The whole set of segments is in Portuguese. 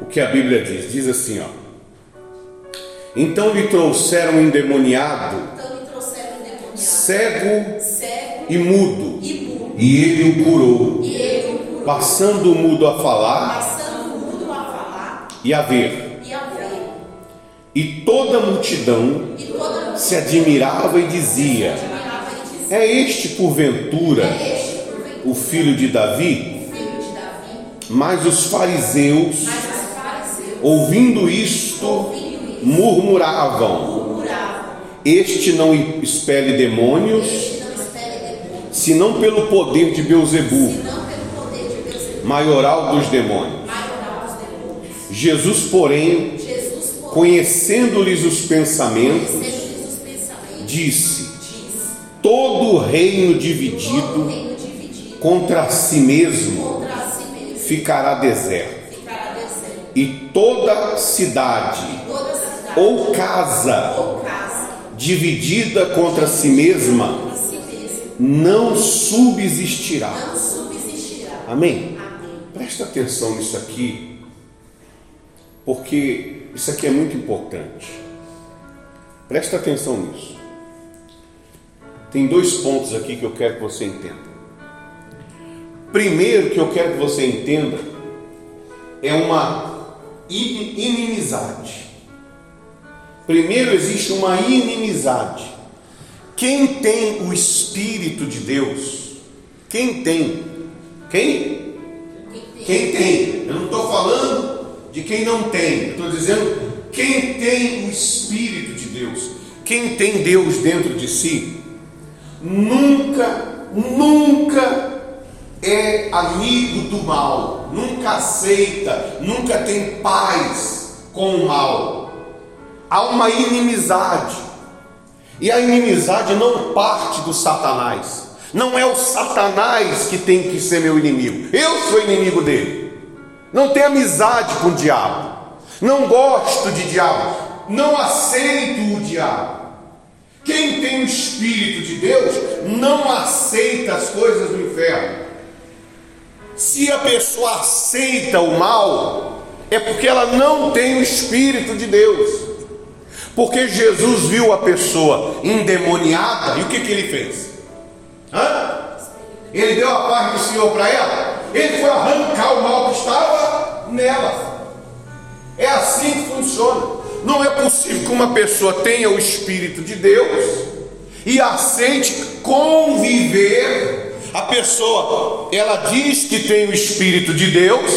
o que a Bíblia diz. Diz assim, ó. Então lhe trouxeram um endemoniado, Então trouxeram endemoniado, cego cego e mudo, e mudo, e ele o curou, ele o curou, passando o mudo a falar mudo a falar e a ver. e a ver. E toda a multidão E toda a se admirava e dizia: admirava dizia: É este porventura É este, porventura, o filho de Davi? filho de Davi. Mas os fariseus, Mas os fariseus, ouvindo isto, murmuravam: Este não expele demônios, senão pelo poder de Beuzebu, maioral dos demônios. Jesus, porém, conhecendo-lhes os pensamentos, disse: Todo reino dividido contra si mesmo ficará deserto. E toda cidade Toda cidade ou casa ou casa dividida contra si mesma si não subsistirá. não subsistirá. Amém? Amém. Presta atenção nisso aqui, porque isso aqui é muito importante. Presta atenção nisso. Tem dois pontos aqui que eu quero que você entenda. Primeiro que eu quero que você entenda é uma inimizade. Primeiro existe uma inimizade. Quem tem o Espírito de Deus, quem tem? Quem? Quem tem? Eu não estou falando de quem não tem. Estou dizendo quem tem o Espírito de Deus. Quem tem Deus dentro de si, nunca, nunca é amigo do mal, nunca aceita, nunca tem paz com o mal. Há uma inimizade. E a inimizade não parte do Satanás. Não é o Satanás que tem que ser meu inimigo. Eu sou inimigo dele. Não tenho amizade com o diabo. Não gosto de diabo. Não aceito o diabo. Quem tem o Espírito de Deus não aceita as coisas do inferno. Se a pessoa aceita o mal, é porque ela não tem o Espírito de Deus. Porque Jesus viu a pessoa endemoniada e o que, que ele fez? Hã? Ele deu a paz do Senhor para ela? Ele foi arrancar o mal que estava nela. É assim que funciona. Não é possível que uma pessoa tenha o Espírito de Deus e aceite conviver. A pessoa, ela diz que tem o Espírito de Deus,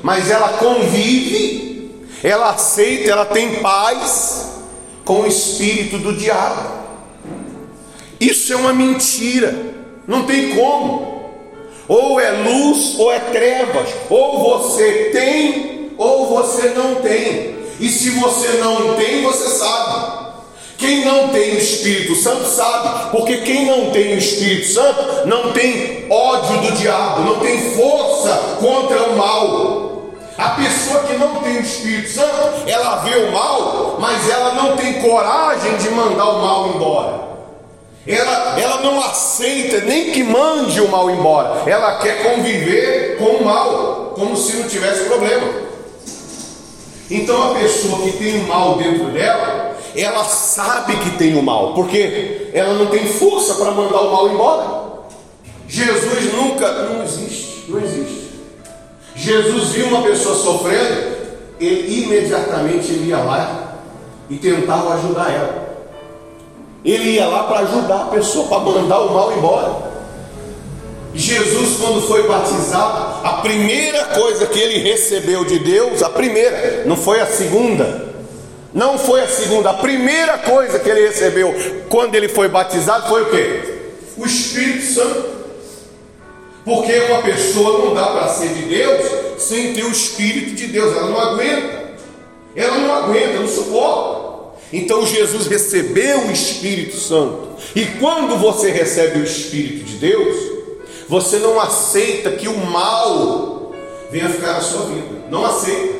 mas ela convive, ela aceita, ela tem paz com o espírito do diabo. Isso é uma mentira, não tem como. Ou é luz ou é trevas, ou você tem ou você não tem. E se você não tem, você sabe. Quem não tem o Espírito Santo sabe, porque quem não tem o Espírito Santo não tem ódio do diabo, não tem força contra o mal. A pessoa que não tem o Espírito Santo, ela vê o mal, mas ela não tem coragem de mandar o mal embora. Ela, ela não aceita nem que mande o mal embora. Ela quer conviver com o mal, como se não tivesse problema. Então a pessoa que tem o mal dentro dela, ela sabe que tem o mal, porque ela não tem força para mandar o mal embora. Jesus nunca, não existe, não existe. Jesus viu uma pessoa sofrendo, ele imediatamente ele ia lá e tentava ajudar ela. Ele ia lá para ajudar a pessoa, para mandar o mal embora. Jesus, quando foi batizado, a primeira coisa que ele recebeu de Deus, a primeira, não foi a segunda, não foi a segunda, a primeira coisa que ele recebeu quando ele foi batizado foi o que? O Espírito Santo. Porque uma pessoa não dá para ser de Deus sem ter o Espírito de Deus, ela não aguenta, ela não aguenta, não suporta. Então Jesus recebeu o Espírito Santo, e quando você recebe o Espírito de Deus, você não aceita que o mal venha ficar na sua vida, não aceita,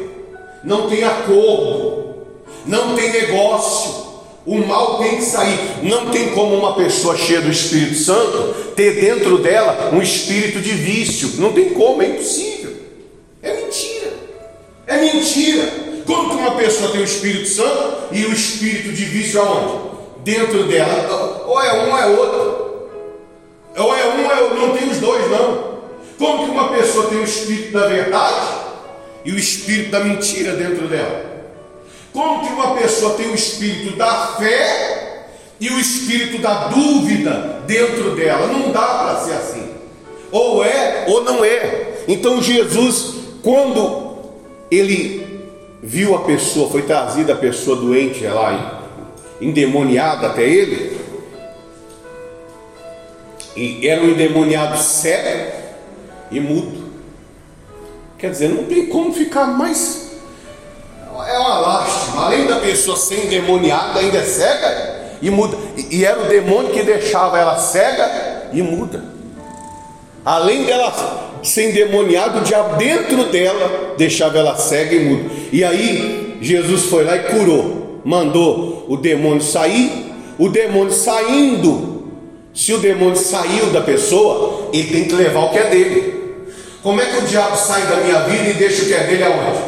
não tem acordo, não tem negócio. O mal tem que sair. Não tem como uma pessoa cheia do Espírito Santo ter dentro dela um espírito de vício. Não tem como, é impossível. É mentira. É mentira. Como que uma pessoa tem o Espírito Santo e o espírito de vício aonde? Dentro dela. Ou é um ou é outro. Ou é um ou é outro. Não tem os dois, não. Como que uma pessoa tem o espírito da verdade e o espírito da mentira dentro dela? Como que uma pessoa tem o espírito da fé e o espírito da dúvida dentro dela? Não dá para ser assim. Ou é ou não é. Então Jesus, quando ele viu a pessoa, foi trazida a pessoa doente lá, endemoniada até ele, e era um endemoniado cego e mudo. Quer dizer, não tem como ficar mais. Pessoa ser endemoniada, ainda é cega e muda. E, e era o demônio que deixava ela cega e muda. Além dela ser endemoniada, o diabo dentro dela deixava ela cega e muda. E aí Jesus foi lá e curou. Mandou o demônio sair. O demônio saindo se o demônio saiu da pessoa, ele tem que levar o que é dele. Como é que o diabo sai da minha vida e deixa o que é dele aonde?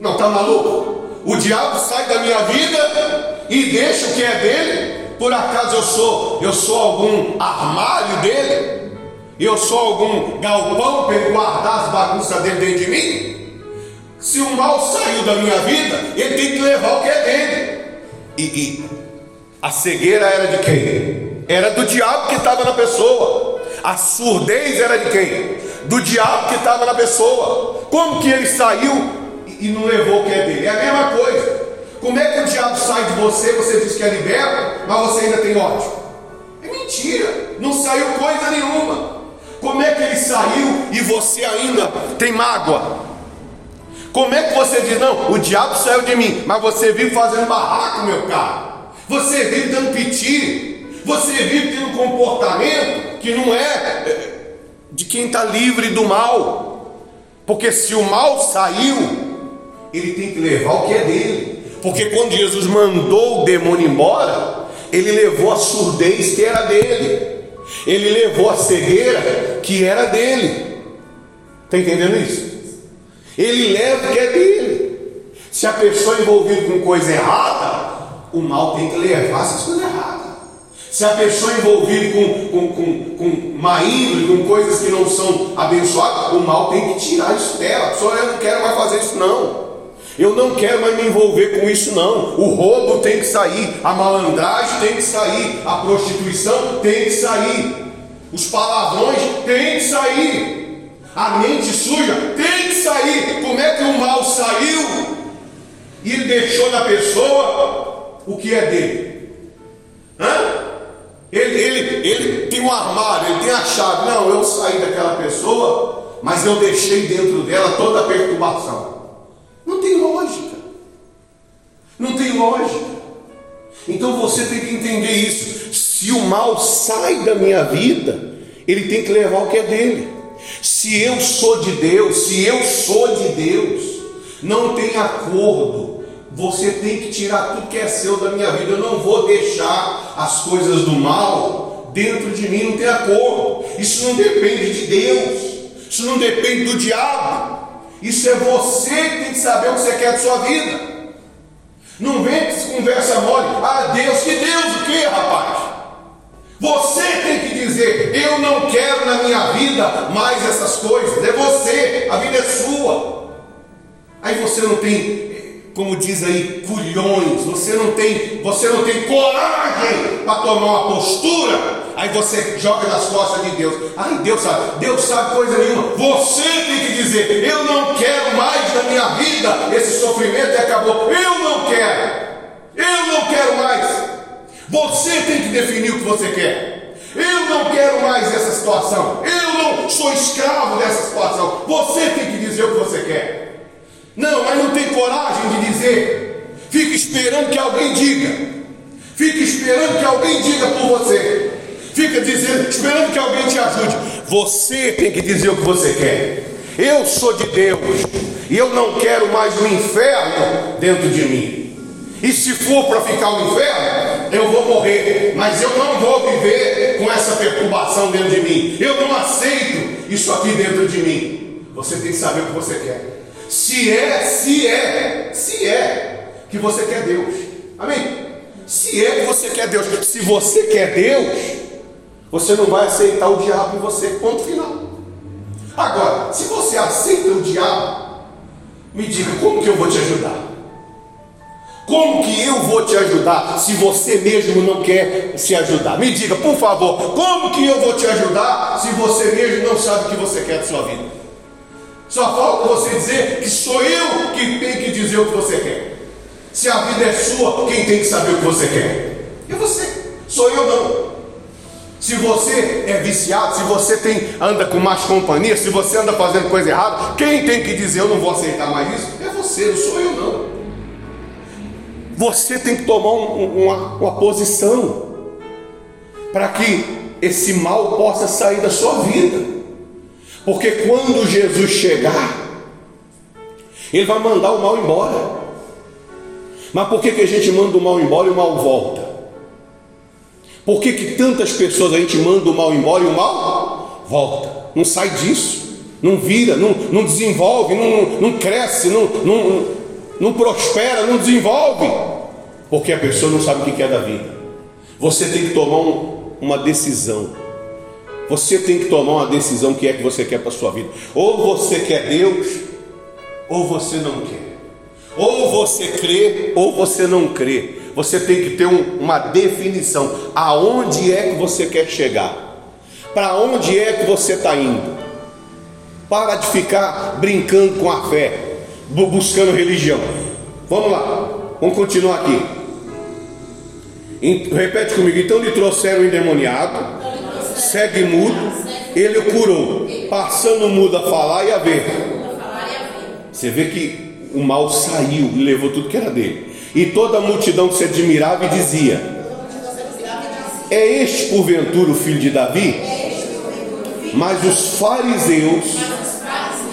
Não, tá maluco? O diabo sai da minha vida e deixa o que é dele? Por acaso eu sou, eu sou algum armário dele? Eu sou algum galpão para guardar as bagunças dele dentro de mim? Se o mal saiu da minha vida, ele tem que levar o que é dele. E, e a cegueira era de quem? Era do diabo que estava na pessoa. A surdez era de quem? Do diabo que estava na pessoa. Como que ele saiu e não levou o que é dele? É a mesma coisa. Como é que o diabo sai de você, você diz que é liberto, mas você ainda tem ódio? É mentira, não saiu coisa nenhuma. Como é que ele saiu e você ainda tem mágoa? Como é que você diz, não, o diabo saiu de mim, mas você vive fazendo barraco, meu caro? Você vive dando piti, você vive tendo um comportamento que não é, é de quem está livre do mal. Porque se o mal saiu, ele tem que levar o que é dele. Porque quando Jesus mandou o demônio embora, ele levou a surdez que era dele. Ele levou a cegueira que era dele. Está entendendo isso? Ele leva o que é dele. Se a pessoa é envolvida com coisa errada, o mal tem que levar essas coisas erradas. Se a pessoa é envolvida com, com, com, com má índole, com coisas que não são abençoadas, o mal tem que tirar isso dela. A pessoa, eu não quero mais fazer isso, não. Eu não quero mais me envolver com isso, não. O roubo tem que sair, a malandragem tem que sair, a prostituição tem que sair, os palavrões tem que sair, a mente suja tem que sair. Como é que o mal saiu e ele deixou na pessoa o que é dele? Hã? Ele, ele, ele tem um armário, ele tem a chave. Não, eu saí daquela pessoa, mas eu deixei dentro dela toda a perturbação. Tem lógica. Não tem lógica. Então você tem que entender isso. Se o mal sai da minha vida, ele tem que levar o que é dele. Se eu sou de Deus, se eu sou de Deus, não tem acordo você tem que tirar tudo que é seu da minha vida. Eu não vou deixar as coisas do mal dentro de mim, não tem acordo. Isso não depende de Deus, isso não depende do diabo. Isso é você que tem que saber o que você quer de sua vida. Não vem com conversa mole. Ah, Deus, que Deus o que, rapaz? Você tem que dizer: Eu não quero na minha vida mais essas coisas. É você, a vida é sua. Aí você não tem como diz aí, culhões, você não tem, você não tem coragem para tomar uma postura, aí você joga nas costas de Deus. Ai, Deus sabe, Deus sabe coisa nenhuma. Você tem que dizer, eu não quero mais na minha vida esse sofrimento e acabou. Eu não quero. Eu não quero mais. Você tem que definir o que você quer. Eu não quero mais essa situação. Eu não sou escravo dessa situação. Você tem que dizer o que você quer. Não, mas não tem coragem de dizer. Fica esperando que alguém diga. Fica esperando que alguém diga por você. Fica dizendo, esperando que alguém te ajude. Você tem que dizer o que você quer. Eu sou de Deus e eu não quero mais o inferno dentro de mim. E se for para ficar no inferno, eu vou morrer, mas eu não vou viver com essa perturbação dentro de mim. Eu não aceito isso aqui dentro de mim. Você tem que saber o que você quer. Se é, se é, se é que você quer Deus. Amém? Se é que você quer Deus. Se você quer Deus, você não vai aceitar o diabo em você. Ponto final. Agora, se você aceita o diabo, me diga como que eu vou te ajudar? Como que eu vou te ajudar se você mesmo não quer se ajudar? Me diga, por favor, como que eu vou te ajudar se você mesmo não sabe o que você quer da sua vida? Só falta você dizer que sou eu que tenho que dizer o que você quer. Se a vida é sua, quem tem que saber o que você quer? É você, sou eu não. Se você é viciado, se você tem, anda com más companhia, se você anda fazendo coisa errada, quem tem que dizer eu não vou aceitar mais isso? É você, não sou eu não. Você tem que tomar um, uma, uma posição para que esse mal possa sair da sua vida. Porque quando Jesus chegar, Ele vai mandar o mal embora. Mas por que, que a gente manda o mal embora e o mal volta? Por que, que tantas pessoas a gente manda o mal embora e o mal volta? Não sai disso, não vira, não, não desenvolve, não, não cresce, não, não, não prospera, não desenvolve, porque a pessoa não sabe o que é da vida. Você tem que tomar um, uma decisão. Você tem que tomar uma decisão que é que você quer para a sua vida. Ou você quer Deus, ou você não quer. Ou você crê, ou você não crê. Você tem que ter um, uma definição. Aonde é que você quer chegar? Para onde é que você está indo? Para de ficar brincando com a fé buscando religião. Vamos lá, vamos continuar aqui. Repete comigo. Então lhe trouxeram o endemoniado, segue mudo, ele o curou, passando o mudo a falar e a ver. Você vê que o mal saiu e levou tudo que era dele. E toda a multidão se admirava e dizia: É este porventura o filho de Davi? Mas os fariseus,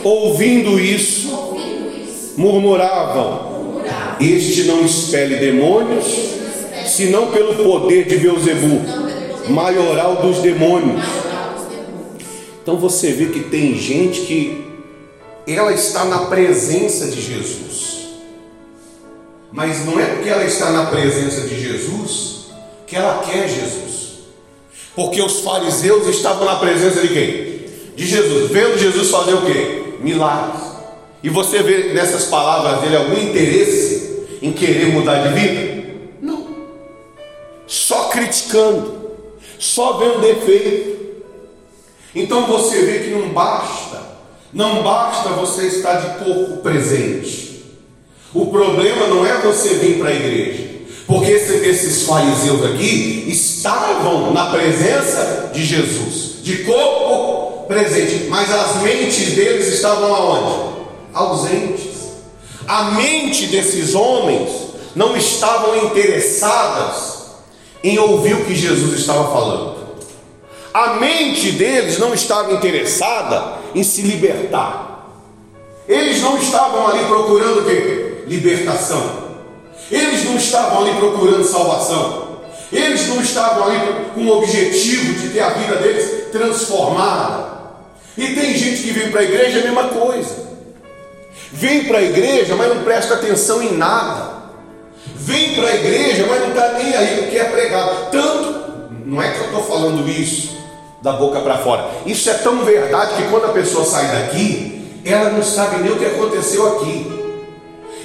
ouvindo isso, murmuravam: Este não expele demônios, senão pelo poder de Beuzebu, maioral dos demônios. Então você vê que tem gente que ela está na presença de Jesus. Mas não é porque ela está na presença de Jesus que ela quer Jesus. Porque os fariseus estavam na presença de quem? De Jesus, vendo Jesus fazer o quê? Milagres. E você vê nessas palavras dele algum interesse em querer mudar de vida? Não. Só criticando, só vendo defeito. Então você vê que não basta, não basta você estar de corpo presente. O problema não é você vir para a igreja, porque esses fariseus aqui estavam na presença de Jesus, de corpo presente, mas as mentes deles estavam aonde? ausentes. A mente desses homens não estavam interessadas em ouvir o que Jesus estava falando. A mente deles não estava interessada em se libertar. Eles não estavam ali procurando o quê? Libertação. Eles não estavam ali procurando salvação. Eles não estavam ali com o objetivo de ter a vida deles transformada. E tem gente que vem para a igreja é a mesma coisa. Vem para a igreja, mas não presta atenção em nada. Vem para a igreja, mas não está nem aí o que é pregado. Tanto, não é que eu estou falando isso da boca para fora. Isso é tão verdade que quando a pessoa sai daqui, ela não sabe nem o que aconteceu aqui.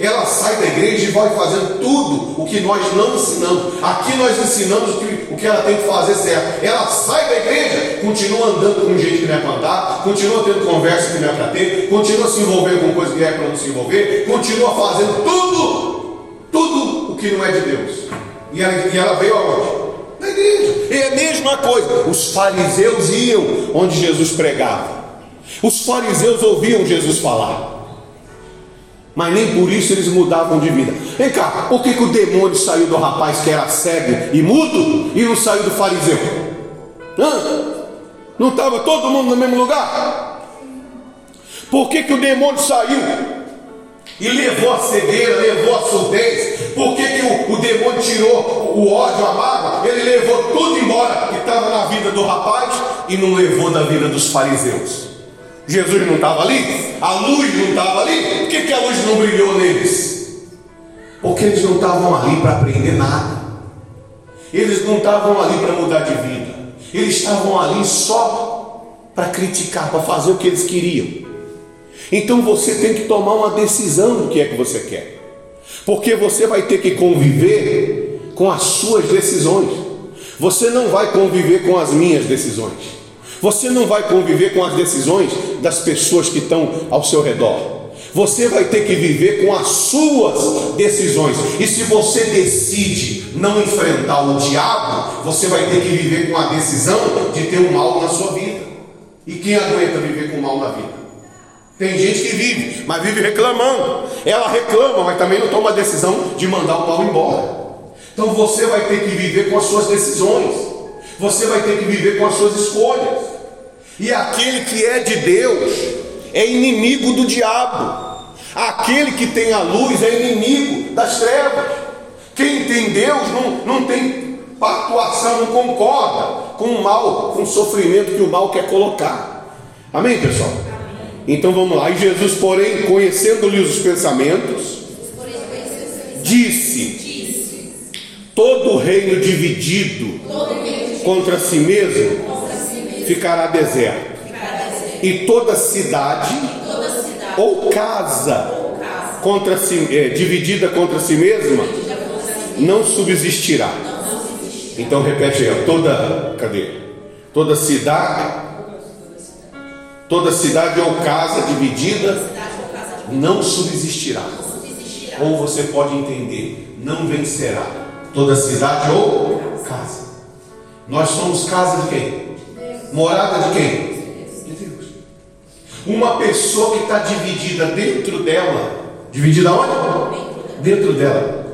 Ela sai da igreja e vai fazendo tudo o que nós não ensinamos. Aqui nós ensinamos o que, o que ela tem que fazer certo. Ela sai da igreja, continua andando com gente que não é para andar, continua tendo conversa que não é para ter, continua se envolvendo com coisa que é para não se envolver, continua fazendo tudo, tudo o que não é de Deus. E ela, e ela veio aonde? Na igreja. É a mesma coisa. Os fariseus iam onde Jesus pregava. Os fariseus ouviam Jesus falar. Mas nem por isso eles mudavam de vida. Vem cá, por que, que o demônio saiu do rapaz que era cego e mudo e não saiu do fariseu? Hã? Não estava todo mundo no mesmo lugar? Por que, que o demônio saiu e levou a cegueira, levou a surdez? Por que, que o, o demônio tirou o ódio, a mágoa? Ele levou tudo embora que estava na vida do rapaz e não levou da vida dos fariseus. Jesus não estava ali? A luz não estava ali? Por que, que a luz não brilhou neles? Porque eles não estavam ali para aprender nada. Eles não estavam ali para mudar de vida. Eles estavam ali só para criticar, para fazer o que eles queriam. Então você tem que tomar uma decisão do que é que você quer. Porque você vai ter que conviver com as suas decisões. Você não vai conviver com as minhas decisões. Você não vai conviver com as decisões das pessoas que estão ao seu redor. Você vai ter que viver com as suas decisões. E se você decide não enfrentar o diabo, você vai ter que viver com a decisão de ter o mal na sua vida. E quem aguenta viver com o mal na vida? Tem gente que vive, mas vive reclamando. Ela reclama, mas também não toma a decisão de mandar o mal embora. Então você vai ter que viver com as suas decisões. Você vai ter que viver com as suas escolhas. E aquele que é de Deus é inimigo do diabo. Aquele que tem a luz é inimigo das trevas. Quem tem Deus não, não tem pactuação, não concorda com o mal, com o sofrimento que o mal quer colocar. Amém, pessoal? Então vamos lá. E Jesus, porém, conhecendo-lhe os pensamentos, disse: Todo reino dividido contra si mesmo ficará deserto, e toda cidade ou casa contra si, é, dividida contra si mesma não subsistirá. Então repete aí, toda, cadê? Toda cidade, toda cidade ou casa dividida não subsistirá. Ou você pode entender, não vencerá. Toda cidade ou casa. Nós somos casa de quem? Morada de quem? Uma pessoa que está dividida dentro dela, dividida onde? Dentro dela.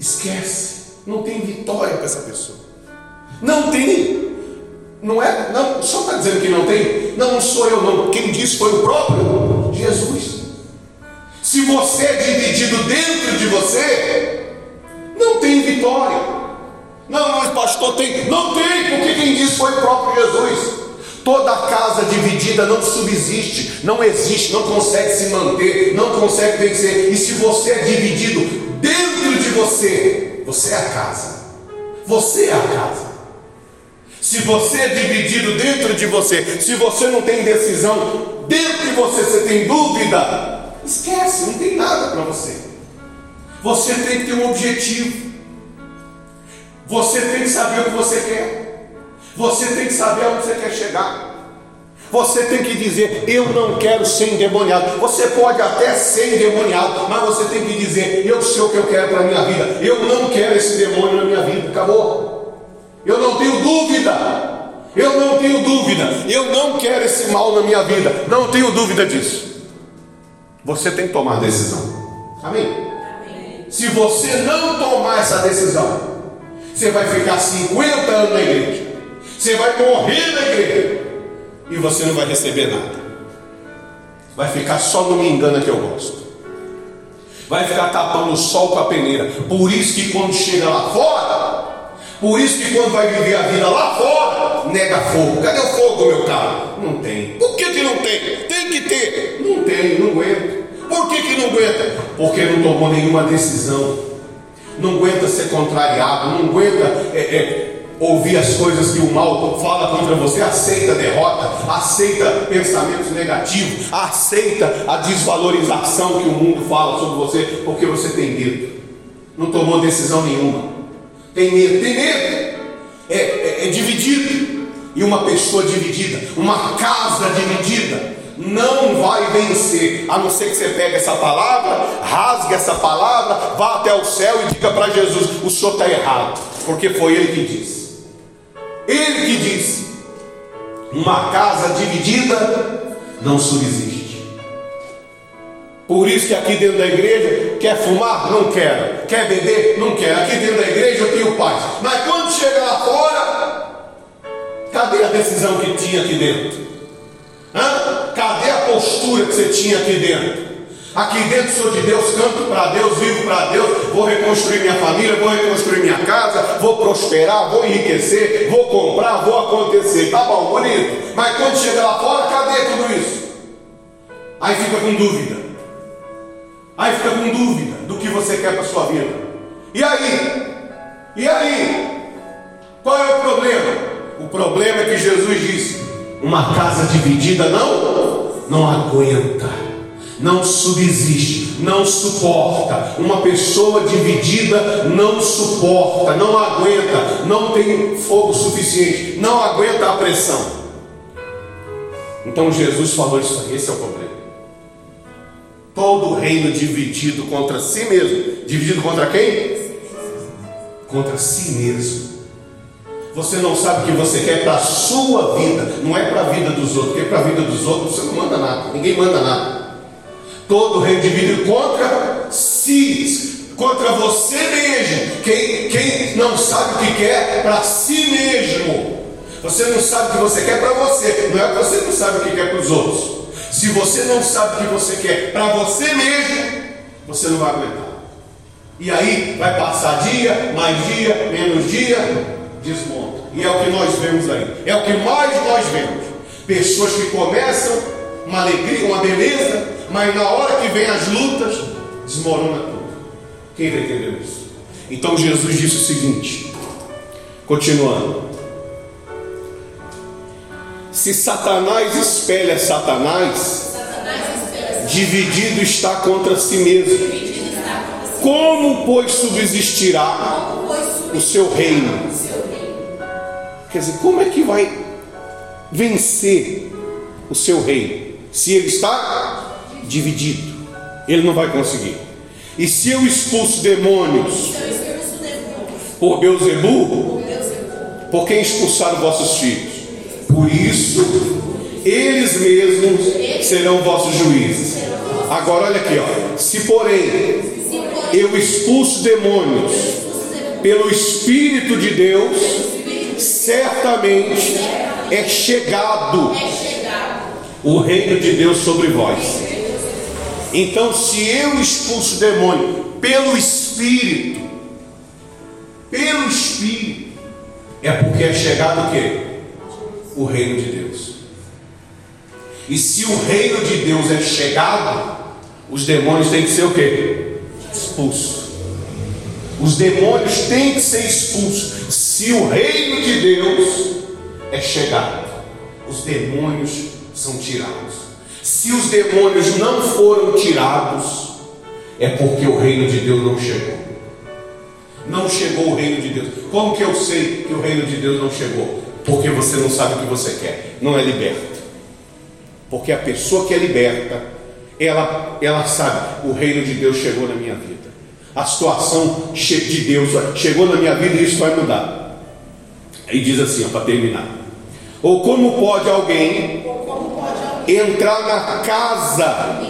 Esquece. Não tem vitória para essa pessoa. Não tem. Não é. Não, só está dizendo que não tem. Não, não sou eu, não. Quem disse foi o próprio Jesus. Se você é dividido dentro de você, não tem vitória. Não, mas pastor tem. Não tem, porque quem disse foi o próprio Jesus. Toda casa dividida não subsiste, não existe, não consegue se manter, não consegue vencer. E se você é dividido dentro de você, você é a casa. Você é a casa. Se você é dividido dentro de você, se você não tem decisão dentro de você, você tem dúvida, esquece, não tem nada para você. Você tem que ter um objetivo. Você tem que saber o que você quer. Você tem que saber onde você quer chegar. Você tem que dizer: Eu não quero ser endemoniado. Você pode até ser endemoniado, mas você tem que dizer: Eu sei o que eu quero para a minha vida. Eu não quero esse demônio na minha vida. Acabou. Eu não tenho dúvida. Eu não tenho dúvida. Eu não quero esse mal na minha vida. Não tenho dúvida disso. Você tem que tomar a decisão. Amém? Amém. Se você não tomar essa decisão, você vai ficar 50 anos na igreja. Você vai morrer na igreja e você não vai receber nada. Vai ficar só no me engana que eu gosto. Vai ficar tapando o sol com a peneira. Por isso que quando chega lá fora, por isso que quando vai viver a vida lá fora, nega fogo. Cadê o fogo, meu carro? Não tem. Por que, que não tem? Tem que ter. Não tem, não aguenta. Por que, que não aguenta? Porque não tomou nenhuma decisão. Não aguenta ser contrariado, não aguenta é, é, ouvir as coisas que o mal fala contra você, aceita a derrota, aceita pensamentos negativos, aceita a desvalorização que o mundo fala sobre você, porque você tem medo, não tomou decisão nenhuma, tem medo, tem medo, é, é, é dividido, e uma pessoa dividida, uma casa dividida, não vai vencer, a não ser que você pegue essa palavra, rasgue essa palavra, vá até o céu e diga para Jesus: o senhor está errado, porque foi ele que disse. Ele que disse: uma casa dividida não subsiste. Por isso que aqui dentro da igreja, quer fumar? Não quero. Quer beber? Não quero. Aqui dentro da igreja eu tenho paz. Mas quando chega lá fora, cadê a decisão que tinha aqui dentro? Cadê a postura que você tinha aqui dentro? Aqui dentro sou de Deus, canto para Deus, vivo para Deus, vou reconstruir minha família, vou reconstruir minha casa, vou prosperar, vou enriquecer, vou comprar, vou acontecer. Tá bom, bonito. Mas quando chega lá fora, cadê tudo isso? Aí fica com dúvida. Aí fica com dúvida do que você quer para sua vida. E aí? E aí? Qual é o problema? O problema é que Jesus disse: uma casa dividida não, não aguenta, não subsiste, não suporta. Uma pessoa dividida não suporta, não aguenta, não tem fogo suficiente, não aguenta a pressão. Então Jesus falou isso aí, esse é o problema. Todo reino dividido contra si mesmo. Dividido contra quem? Contra si mesmo. Você não sabe o que você quer para a sua vida, não é para a vida dos outros, porque para a vida dos outros você não manda nada, ninguém manda nada. Todo reino dividido contra si, contra você mesmo. Quem, quem não sabe o que quer para si mesmo. Você não sabe o que você quer para você, não é você não sabe o que quer para os outros. Se você não sabe o que você quer para você mesmo, você não vai aguentar. E aí vai passar dia, mais dia, menos dia, desmonta. E é o que nós vemos aí. É o que mais nós vemos. Pessoas que começam uma alegria, uma beleza, mas na hora que vem as lutas, desmorona tudo. Quem vai entender isso? Então Jesus disse o seguinte, continuando. Se Satanás espelha Satanás, dividido está contra si mesmo. Como, pois, subsistirá o seu reino? Quer dizer, como é que vai vencer o seu reino? Se ele está dividido, ele não vai conseguir. E se eu expulso demônios por Beuzebu, Por Deus bom. por quem expulsaram vossos filhos? Por isso, eles mesmos serão vossos juízes. Agora olha aqui, ó. Se porém eu expulso demônios pelo Espírito de Deus, certamente é chegado o reino de Deus sobre vós. Então, se eu expulso o demônio pelo Espírito, pelo Espírito, é porque é chegado o quê? O reino de Deus. E se o reino de Deus é chegado, os demônios têm que ser o quê? Expulsos. Os demônios têm que ser expulsos. Se o reino de Deus é chegado, os demônios são tirados. Se os demônios não foram tirados, é porque o reino de Deus não chegou. Não chegou o reino de Deus. Como que eu sei que o reino de Deus não chegou? Porque você não sabe o que você quer. Não é liberto. Porque a pessoa que é liberta, ela, ela sabe, o reino de Deus chegou na minha vida. A situação de Deus chegou na minha vida e isso vai mudar. Aí diz assim, para terminar. Ou como pode alguém entrar na casa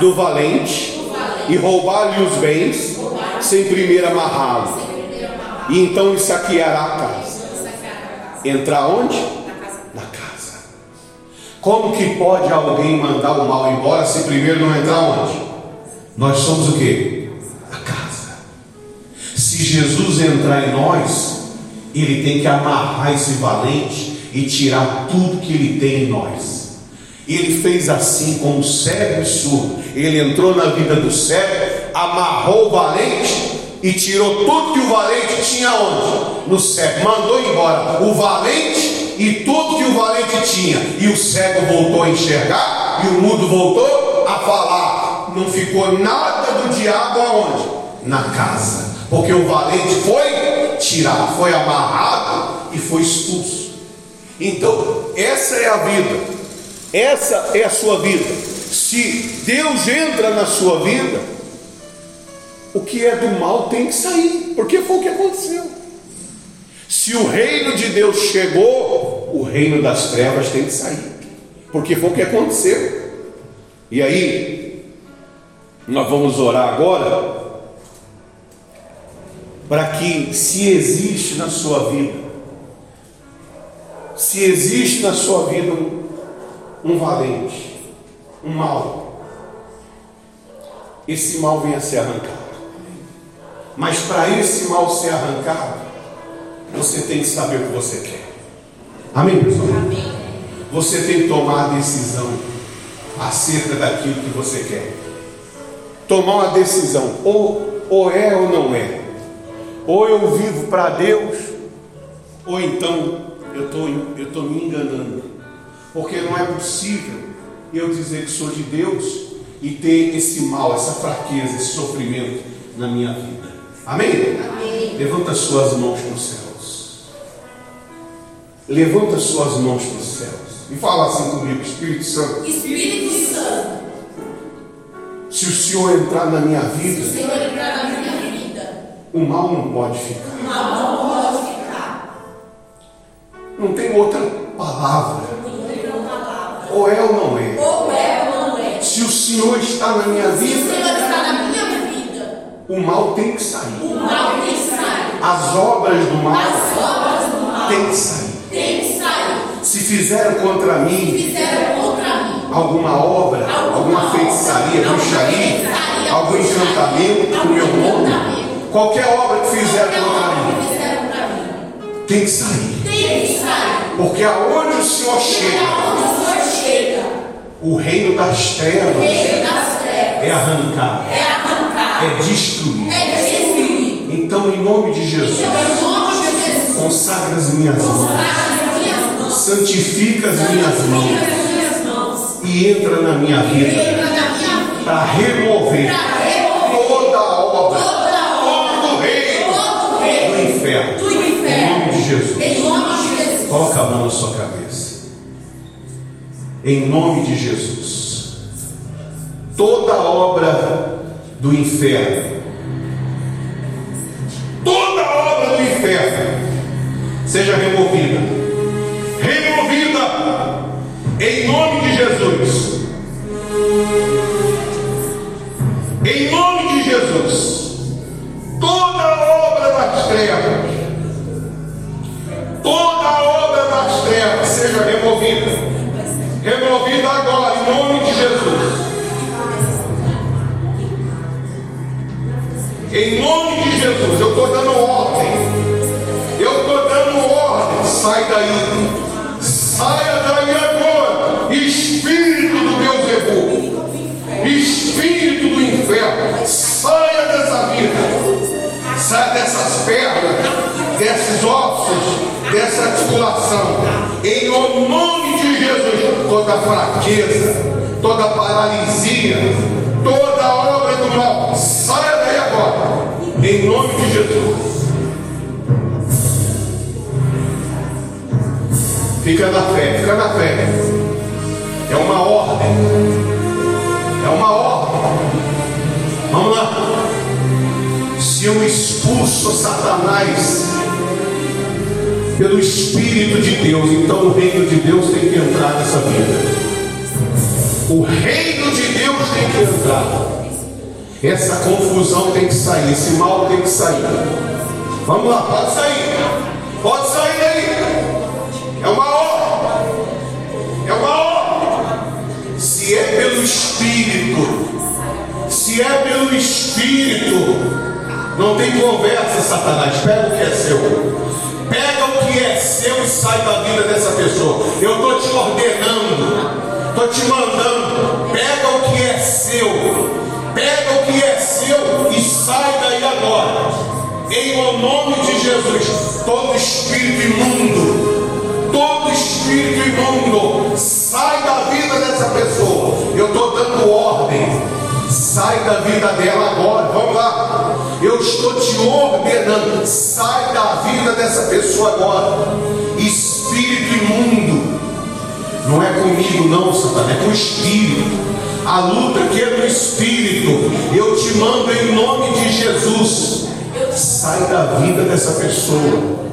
do valente e roubar-lhe os bens sem primeiro amarrá-lo? E então lhe saqueará a casa. casa Entrar onde? na casa Na casa. Como que pode alguém mandar o mal embora se primeiro não entrar onde? Nós somos o que? A casa. Se Jesus entrar em nós, ele tem que amarrar esse valente e tirar tudo que ele tem em nós. Ele fez assim com o cego e surdo. Ele entrou na vida do cego, amarrou o valente e tirou tudo que o valente tinha onde? No cego. Mandou embora o valente e tudo que o valente tinha. E o cego voltou a enxergar e o mudo voltou a falar. Não ficou nada do diabo aonde? Na casa. Porque o valente foi tirado, foi amarrado e foi expulso. Então, essa é a vida. Essa é a sua vida. Se Deus entra na sua vida, o que é do mal tem que sair, porque foi o que aconteceu. Se o reino de Deus chegou, o reino das trevas tem que sair, porque foi o que aconteceu. E aí, nós vamos orar agora para que, se existe na sua vida, se existe na sua vida um, um valente, um mal, esse mal venha ser arrancado. Mas para esse mal ser arrancado, você tem que saber o que você quer. Amém, pessoal? Amém. Você tem que tomar a decisão acerca daquilo que você quer. Tomar uma decisão, ou, ou é ou não é. Ou eu vivo para Deus, ou então eu estou tô me enganando. Porque não é possível eu dizer que sou de Deus e ter esse mal, essa fraqueza, esse sofrimento na minha vida. Amém? Amém. Levanta as suas mãos para os céus. Levanta as suas mãos para os céus. E fala assim comigo, Espírito Santo. Espírito Santo, Se o Senhor entrar na minha vida, Senhor, entrar na minha vida. O mal não pode ficar. O mal não pode ficar. Não tem outra palavra. Não tem uma palavra. Ou é ou não é. Ou é ou não é. Se o Senhor está na minha Se o vida, Senhor está na minha vida, o mal tem que sair. o mal tem que sair. As obras do mal As obras do mal têm que sair. têm que sair. Se fizeram contra mim Fizeram contra mim. alguma obra, alguma feitiçaria, bruxaria, algum encantamento com meu nome, qualquer obra que fizeram para mim. tem que sair. Tem que sair. Porque aonde o Senhor chega, o reino das trevas é arrancado, é arrancado, é destruído. é destruído. Então, em nome de Jesus, Então, Jesus, consagra as minhas mãos, santifica as minhas mãos e entra na minha vida para remover de Jesus. Em nome de Jesus. Coloca a mão na sua cabeça. Em nome de Jesus. Toda obra do inferno. Toda obra do inferno. Seja removida. Removida. Em nome de Jesus. Em nome de Jesus. Toda obra das trevas toda obra das trevas seja removida. Removida agora, em nome de Jesus. Em nome de Jesus, eu estou dando ordem. Eu estou dando ordem. Sai daí. Saia daí agora. Espírito do Beuzebu. Espírito do inferno. Saia dessa vida. Saia dessas pernas, desses ossos, dessa articulação. Em nome de Jesus, toda fraqueza, toda paralisia, toda obra do mal, saia daí agora. Em nome de Jesus. Fica na fé, fica na fé. É uma ordem. É uma ordem. Vamos lá. Se eu expulso Satanás pelo Espírito de Deus, então o reino de Deus tem que entrar nessa vida. O reino de Deus tem que entrar. Essa confusão tem que sair, esse mal tem que sair. Vamos lá, pode sair. Pode sair daí. É uma ordem. É uma ordem. Se é pelo Espírito, se é pelo Espírito, não tem conversa, Satanás. Pega o que é seu. Pega seu e sai da vida dessa pessoa. Eu estou te ordenando, estou te mandando. Pega o que é seu. Pega o que é seu e sai daí agora. Em nome de Jesus, todo espírito imundo, todo espírito imundo, sai da vida dessa pessoa. Eu estou dando ordem. Sai da vida dela agora. Vamos lá. Eu estou te ordenando. Sai da vida dessa pessoa agora. Espírito imundo. Não é comigo, não, Satanás. É com o Espírito. A luta que é no Espírito. Eu te mando em nome de Jesus. Sai da vida dessa pessoa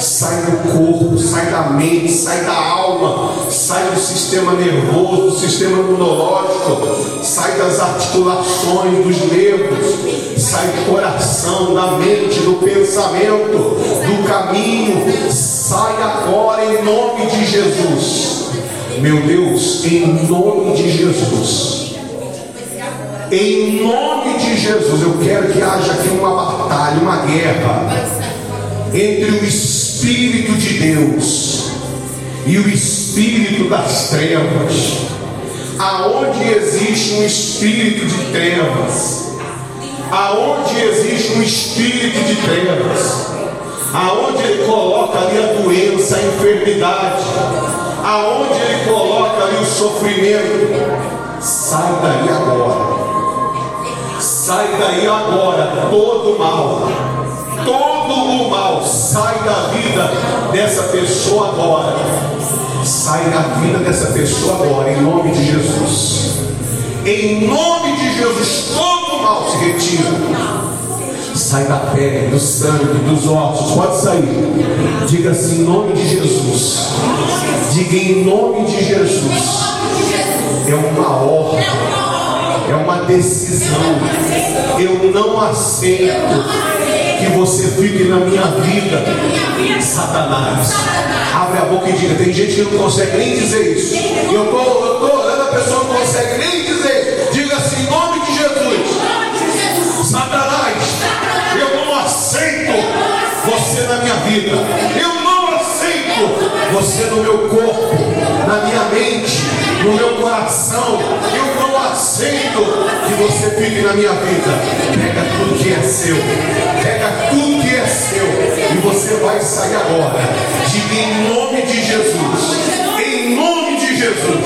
sai do corpo, sai da mente, sai da alma, sai do sistema nervoso, do sistema imunológico, sai das articulações, dos nervos, sai do coração, da mente, do pensamento, do caminho, sai agora em nome de Jesus. Meu Deus, em nome de Jesus. Em nome de Jesus, eu quero que haja aqui uma batalha, uma guerra entre o Espírito de Deus e o Espírito das trevas. aonde existe um espírito de trevas, aonde existe um espírito de trevas, aonde ele coloca ali a doença, a enfermidade, aonde ele coloca ali o sofrimento, sai daí agora. Sai daí agora todo mal. Todo o mal sai da vida dessa pessoa agora. Sai da vida dessa pessoa agora, em nome de Jesus. Em nome de Jesus, todo o mal se retira. Sai da pele, do sangue, dos ossos, pode sair. Diga assim, em nome de Jesus. Diga em nome de Jesus. É uma ordem, é uma decisão. Eu não aceito que você fique na minha vida, Satanás. Abre a boca e diga. Tem gente que não consegue nem dizer isso. Eu estou eu tô orando, a pessoa não consegue nem dizer. Diga assim, em nome de Jesus. Satanás, eu não aceito você na minha vida. Eu não aceito você no meu corpo, na minha mente, no meu coração. Eu não aceito que você fique na minha vida. Pega tudo que é seu. Pega tudo que é seu. E você vai sair agora. Diga em nome de Jesus. Em nome de Jesus.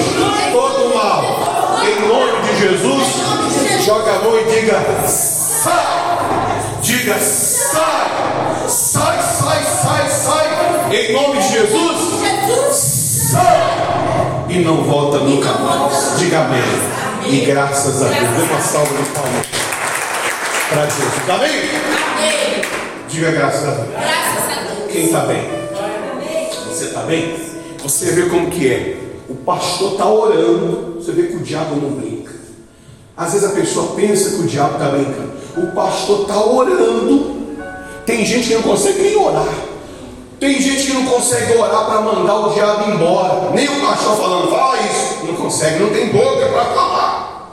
Todo mal. Em nome de Jesus. Joga a mão e diga: sai. Diga: sai. Sai, sai, sai, sai. Em nome de Jesus. Sai. E não volta nunca mais. Diga amém. E graças a Deus. Dê uma salva de palmas para Jesus. Tá bem? Diga graças a Deus. Quem está bem? Você está bem? Você vê como que é. O pastor está orando. Você vê que o diabo não brinca. Às vezes a pessoa pensa que o diabo está brincando. O pastor está orando. Tem gente que não consegue nem orar. Tem gente que não consegue orar para mandar o diabo embora. Nem o pastor falando, fala isso. Não consegue, não tem boca para falar.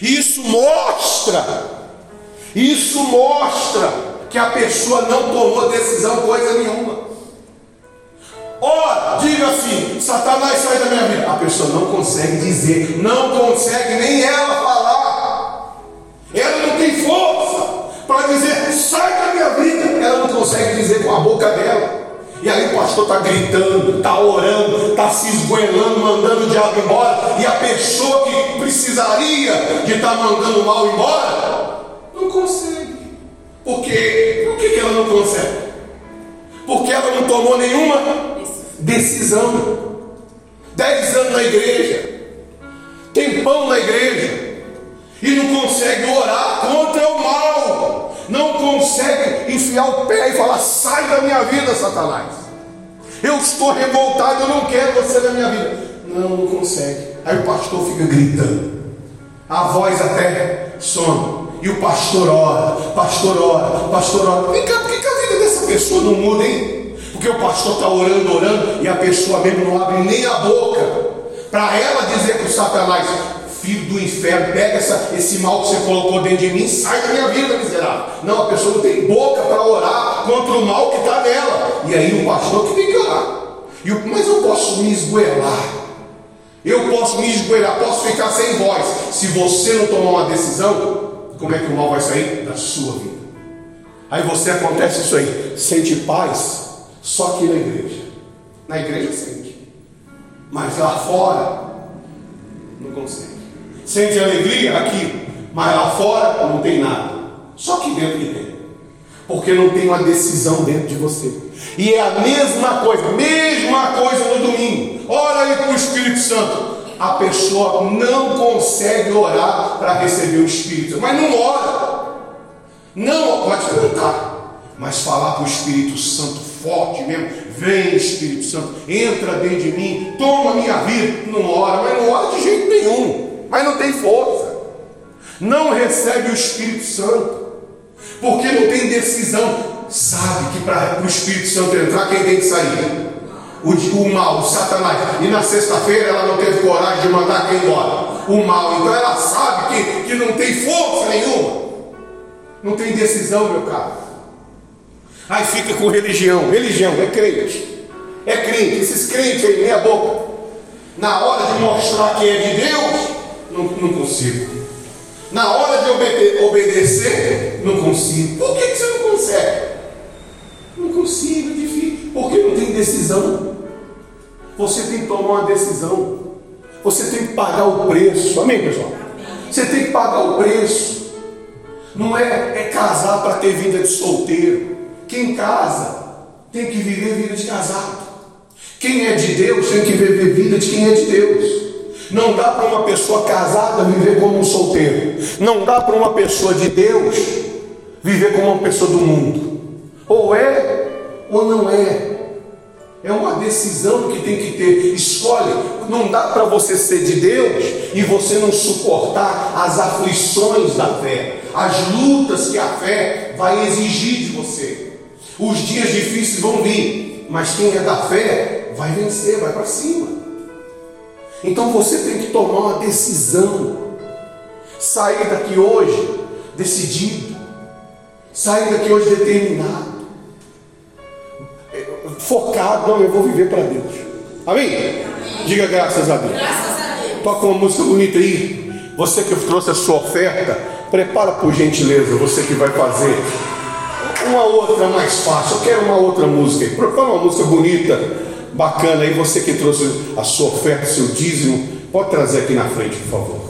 Isso mostra, isso mostra que a pessoa não tomou decisão coisa nenhuma. Ora, diga assim: Satanás sai da minha vida. A pessoa não consegue dizer, não consegue nem ela falar. Ela não tem força para dizer, sai da minha vida. Ela não consegue dizer com a boca dela. E aí o pastor está gritando, está orando, está se esgoelando, mandando o diabo embora. E a pessoa que precisaria de estar tá mandando o mal embora, não consegue. Por quê? Por que, que ela não consegue? Porque ela não tomou nenhuma decisão. Dez anos na igreja, tem pão na igreja, e não consegue orar contra o mal, não consegue enfiar o pé e falar: sai da minha vida, Satanás. Eu estou revoltado, eu não quero você na minha vida. Não, não consegue. Aí o pastor fica gritando, a voz até some. E o pastor ora, pastor ora, pastor ora. Vem cá, por que a vida dessa pessoa não muda, hein? Porque o pastor está orando, orando, e a pessoa mesmo não abre nem a boca para ela dizer para o Satanás: Filho do inferno, pega essa, esse mal que você colocou dentro de mim, sai da minha vida, miserável. Não, a pessoa não tem boca para orar contra o mal que está nela. E aí o pastor que tem que orar. E o, mas eu posso me esgoelar. Eu posso me esgoelar, posso ficar sem voz. Se você não tomar uma decisão, como é que o mal vai sair? Da sua vida. Aí você acontece isso aí, sente paz só aqui na igreja. Na igreja sente. Mas lá fora, não consegue. Sente alegria aqui, mas lá fora não tem nada. Só que dentro que tem. Porque não tem uma decisão dentro de você. E é a mesma coisa, mesma coisa no domingo. Ora aí para o Espírito Santo. A pessoa não consegue orar para receber o Espírito, mas não ora. Não pode cantar, mas falar para o Espírito Santo forte mesmo. Vem Espírito Santo, entra dentro de mim, toma minha vida. Não ora, mas não ora de jeito nenhum, mas não tem força. Não recebe o Espírito Santo, porque não tem decisão. Sabe que para o Espírito Santo entrar, quem tem que sair? O, o mal, o Satanás. E na sexta-feira ela não teve coragem de mandar quem embora? O mal. Então ela sabe que, que não tem força nenhuma. Não tem decisão, meu caro. Aí fica com religião. Religião é crente. É crente. Esses crentes aí, meia boca. Na hora de mostrar que é de Deus, não, não consigo. Na hora de obede obedecer, não consigo. Por que, que você não consegue? Não consigo, é difícil. Porque não tem decisão. Você tem que tomar uma decisão. Você tem que pagar o preço. Amém, pessoal? Você tem que pagar o preço. Não é, é casar para ter vida de solteiro. Quem casa tem que viver vida de casado. Quem é de Deus tem que viver vida de quem é de Deus. Não dá para uma pessoa casada viver como um solteiro. Não dá para uma pessoa de Deus viver como uma pessoa do mundo. Ou é ou não é. É uma decisão que tem que ter. Escolhe. Não dá para você ser de Deus e você não suportar as aflições da fé, as lutas que a fé vai exigir de você. Os dias difíceis vão vir, mas quem é da fé vai vencer, vai para cima. Então você tem que tomar uma decisão. Sair daqui hoje decidido. Sair daqui hoje determinado focado, não, eu vou viver para Deus. Amém? Amém? Diga graças a Deus. Graças a Deus. Toca uma música bonita aí. Você que trouxe a sua oferta, prepara por gentileza, você que vai fazer uma outra mais fácil. Eu quero uma outra música. Prepara uma música bonita, bacana aí. Você que trouxe a sua oferta, seu dízimo, pode trazer aqui na frente, por favor.